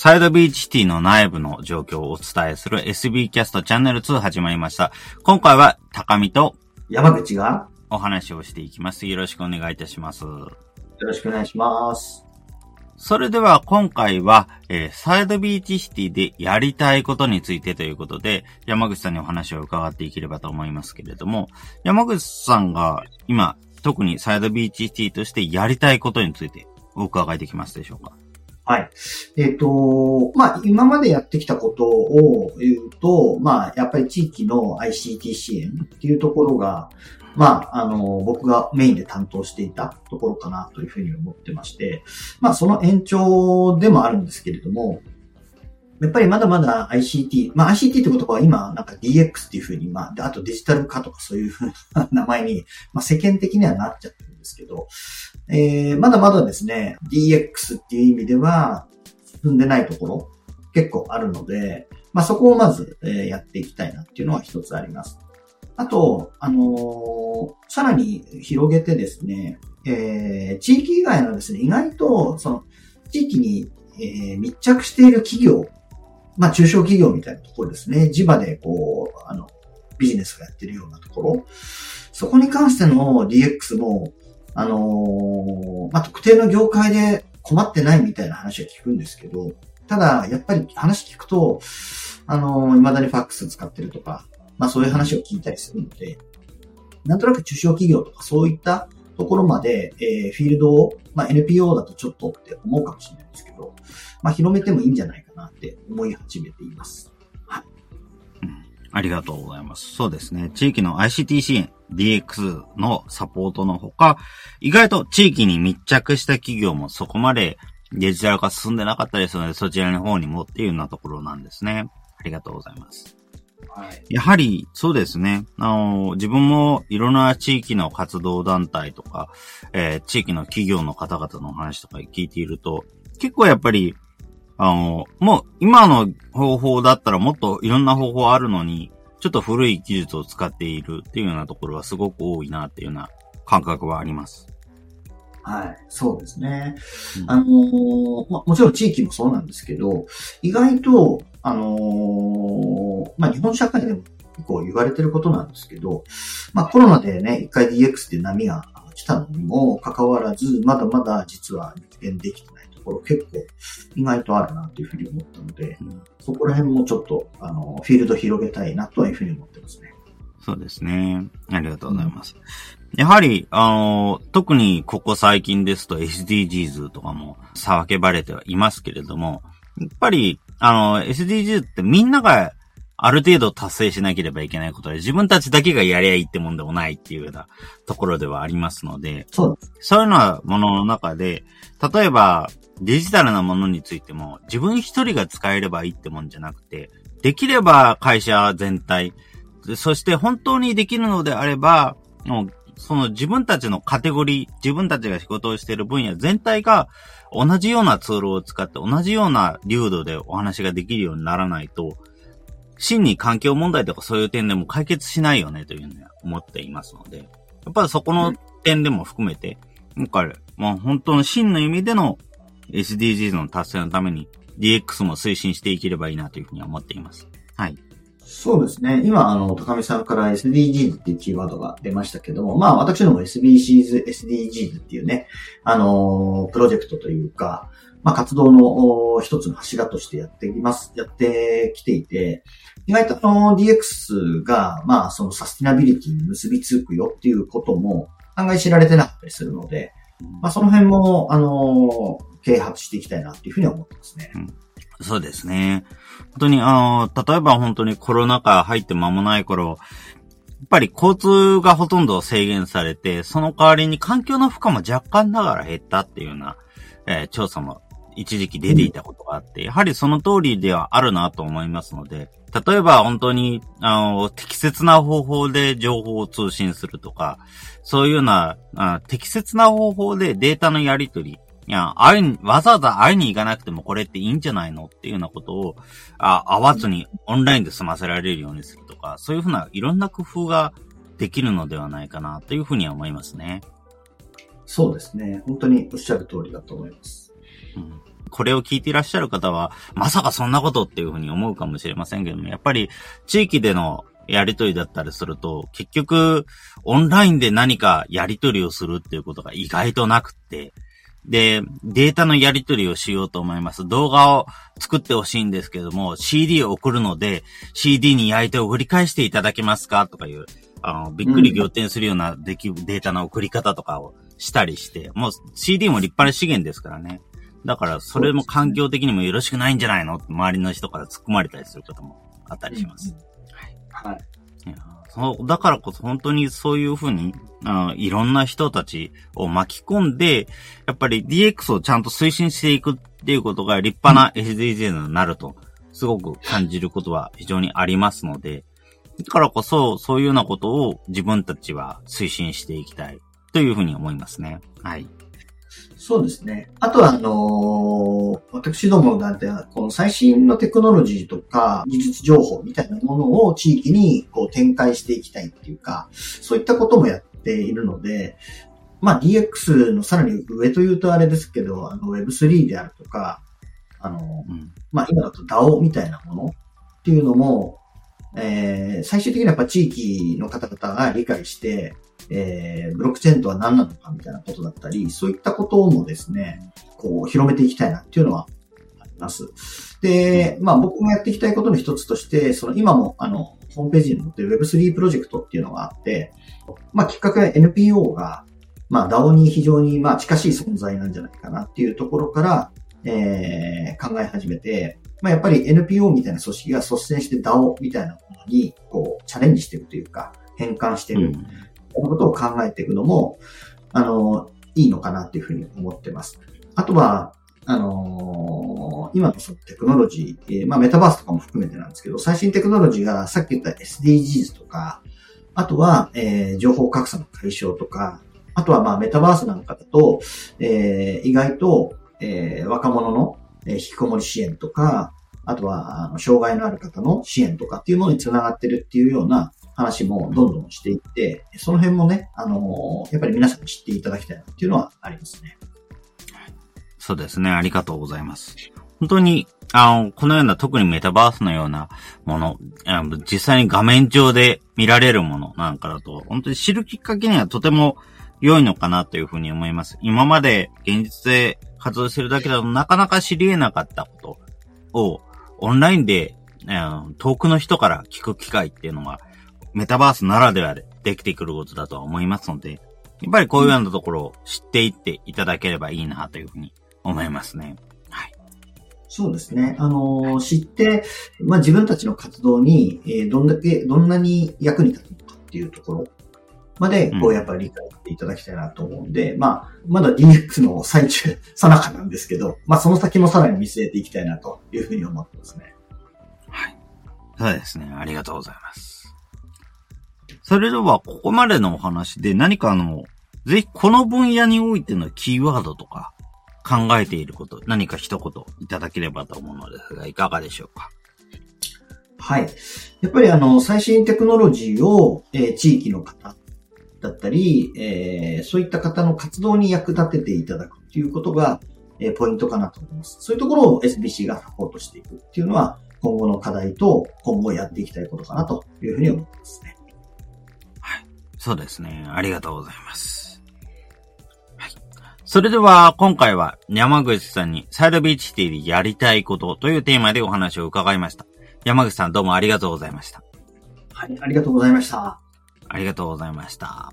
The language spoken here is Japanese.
サイドビーチシティの内部の状況をお伝えする SB キャストチャンネル2始まりました。今回は高見と山口がお話をしていきます。よろしくお願いいたします。よろしくお願いします。それでは今回は、えー、サイドビーチシティでやりたいことについてということで、山口さんにお話を伺っていければと思いますけれども、山口さんが今、特にサイドビーチシティとしてやりたいことについてお伺いできますでしょうか？はい。えっ、ー、と、まあ、今までやってきたことを言うと、まあ、やっぱり地域の ICT 支援っていうところが、まあ、あの、僕がメインで担当していたところかなというふうに思ってまして、まあ、その延長でもあるんですけれども、やっぱりまだまだ ICT、まあ ICT ってことは今なんか DX っていうふうに、まあ、あとデジタル化とかそういうふうな名前に、まあ世間的にはなっちゃってですけど、えー、まだまだですね、DX っていう意味では進んでないところ結構あるので、まあそこをまず、え、やっていきたいなっていうのは一つあります。あと、あのー、さらに広げてですね、えー、地域以外のですね、意外と、その、地域に、えー、密着している企業、まあ、中小企業みたいなところですね、地場で、こう、あの、ビジネスをやってるようなところ、そこに関しての DX も、あのー、まあ、特定の業界で困ってないみたいな話は聞くんですけど、ただ、やっぱり話聞くと、あのー、未だにファックス使ってるとか、まあそういう話を聞いたりするので、なんとなく中小企業とかそういったところまで、えー、フィールドを、まあ NPO だとちょっとって思うかもしれないんですけど、まあ広めてもいいんじゃないかなって思い始めています。ありがとうございます。そうですね。地域の ICT 支援、DX のサポートのほか、意外と地域に密着した企業もそこまでデジタル化進んでなかったりするので、そちらの方にもっていうようなところなんですね。ありがとうございます。はい、やはり、そうですね。あの、自分もいろんな地域の活動団体とか、えー、地域の企業の方々の話とか聞いていると、結構やっぱり、あの、もう今の方法だったらもっといろんな方法あるのに、ちょっと古い技術を使っているっていうようなところはすごく多いなっていうような感覚はあります。はい、そうですね。うん、あのー、ま、もちろん地域もそうなんですけど、意外と、あのー、まあ、日本社会でも結構言われてることなんですけど、まあ、コロナでね、一回 DX っていう波が来たのにもかかわらず、まだまだ実は実現できてないところ結構意外とあるなというふうに思ったので、うん、そこら辺もちょっと、あの、フィールド広げたいなというふうに思ってますね。そうですね。ありがとうございます。やはり、あの、特にここ最近ですと SDGs とかも騒げばれてはいますけれども、やっぱり、あの、SDGs ってみんながある程度達成しなければいけないことで、自分たちだけがやりゃいいってもんでもないっていうようなところではありますので、そうそういうようなものの中で、例えばデジタルなものについても自分一人が使えればいいってもんじゃなくて、できれば会社全体、そして本当にできるのであれば、もうその自分たちのカテゴリー、自分たちが仕事をしている分野全体が同じようなツールを使って同じような流度でお話ができるようにならないと、真に環境問題とかそういう点でも解決しないよねというふうに思っていますので、やっぱりそこの点でも含めて、今回、まあ本当の真の意味での SDGs の達成のために DX も推進していければいいなというふうに思っています。はい。そうですね。今、あの、高見さんから SDGs っていうキーワードが出ましたけども、まあ、私ども SBCs、SDGs っていうね、あの、プロジェクトというか、まあ、活動の一つの柱としてやっています、やってきていて、意外とあの DX が、まあ、そのサスティナビリティに結びつくよっていうことも、案外知られてなかったりするので、まあ、その辺も、あの、啓発していきたいなっていうふうに思ってますね。うんそうですね。本当に、あの、例えば本当にコロナ禍入って間もない頃、やっぱり交通がほとんど制限されて、その代わりに環境の負荷も若干ながら減ったっていうような、えー、調査も一時期出ていたことがあって、やはりその通りではあるなと思いますので、例えば本当に、あの、適切な方法で情報を通信するとか、そういうような、あ適切な方法でデータのやり取り、いや、会い、わざわざ会いに行かなくてもこれっていいんじゃないのっていうようなことを、あ、会わずにオンラインで済ませられるようにするとか、そういうふうないろんな工夫ができるのではないかなというふうには思いますね。そうですね。本当におっしゃる通りだと思います。これを聞いていらっしゃる方は、まさかそんなことっていうふうに思うかもしれませんけども、やっぱり地域でのやりとりだったりすると、結局、オンラインで何かやりとりをするっていうことが意外となくって、で、データのやり取りをしようと思います。動画を作ってほしいんですけども、CD を送るので、CD に焼いて送り返していただけますか？とかいう、あの、びっくり仰天するようなでき、データの送り方とかをしたりして、もう CD も立派な資源ですからね。だから、それも環境的にもよろしくないんじゃないの周りの人から突っ込まれたりすることもあったりします。はい。はいそう、だからこそ本当にそういうふうに、あいろんな人たちを巻き込んで、やっぱり DX をちゃんと推進していくっていうことが立派な SDGs になると、すごく感じることは非常にありますので、だからこそ、そういうようなことを自分たちは推進していきたいというふうに思いますね。はい。そうですね。あとは、あのー、私どもなんて、この最新のテクノロジーとか技術情報みたいなものを地域にこう展開していきたいっていうか、そういったこともやっているので、まあ DX のさらに上というとあれですけど、あの Web3 であるとか、あの、うん、まあ今だと DAO みたいなものっていうのも、えー、最終的にはやっぱ地域の方々が理解して、えー、ブロックチェーンとは何なのかみたいなことだったり、そういったこともですね、こう、広めていきたいなっていうのはあります。で、まあ僕がやっていきたいことの一つとして、その今もあの、ホームページに載ってる Web3 プロジェクトっていうのがあって、まあきっかけは NPO が、まあ DAO に非常にまあ近しい存在なんじゃないかなっていうところから、えー、考え始めて、まあやっぱり NPO みたいな組織が率先して DAO みたいなものに、こう、チャレンジしていくというか、変換している。うんのことを考えていくのも、あの、いいのかなっていうふうに思ってます。あとは、あのー、今のそのテクノロジー、えー、まあメタバースとかも含めてなんですけど、最新テクノロジーがさっき言った SDGs とか、あとは、えー、情報格差の解消とか、あとはまあメタバースなんかだと、えー、意外と、えー、若者の、えー、引きこもり支援とか、あとは、あの、障害のある方の支援とかっていうものにつながってるっていうような、話もどんどんしていって、その辺もね、あのー、やっぱり皆さんに知っていただきたいなっていうのはありますね。そうですね。ありがとうございます。本当に、あの、このような特にメタバースのようなもの、実際に画面上で見られるものなんかだと、本当に知るきっかけにはとても良いのかなというふうに思います。今まで現実で活動してるだけだとなかなか知り得なかったことをオンラインで、遠くの人から聞く機会っていうのがメタバースならではでできてくることだとは思いますので、やっぱりこういうようなところを知っていっていただければいいなというふうに思いますね。はい。そうですね。あのー、知って、まあ、自分たちの活動に、えー、どんだけ、どんなに役に立つのかっていうところまで、こう、やっぱり理解していただきたいなと思うんで、うん、まあ、まだ DX の最中、さなかなんですけど、まあ、その先もさらに見据えていきたいなというふうに思ってますね。はい。そうですね。ありがとうございます。それでは、ここまでのお話で何かあの、ぜひこの分野においてのキーワードとか考えていること、何か一言いただければと思うのですが、いかがでしょうか？はい。やっぱりあの、最新テクノロジーを、えー、地域の方だったり、えー、そういった方の活動に役立てていただくっていうことが、えー、ポイントかなと思います。そういうところを SBC がサポートしていくっていうのは、今後の課題と今後やっていきたいことかなというふうに思ってますね。そうですね。ありがとうございます。はい。それでは、今回は山口さんにサイドビーチシティでやりたいことというテーマでお話を伺いました。山口さんどうもありがとうございました。はい、ありがとうございました。ありがとうございました。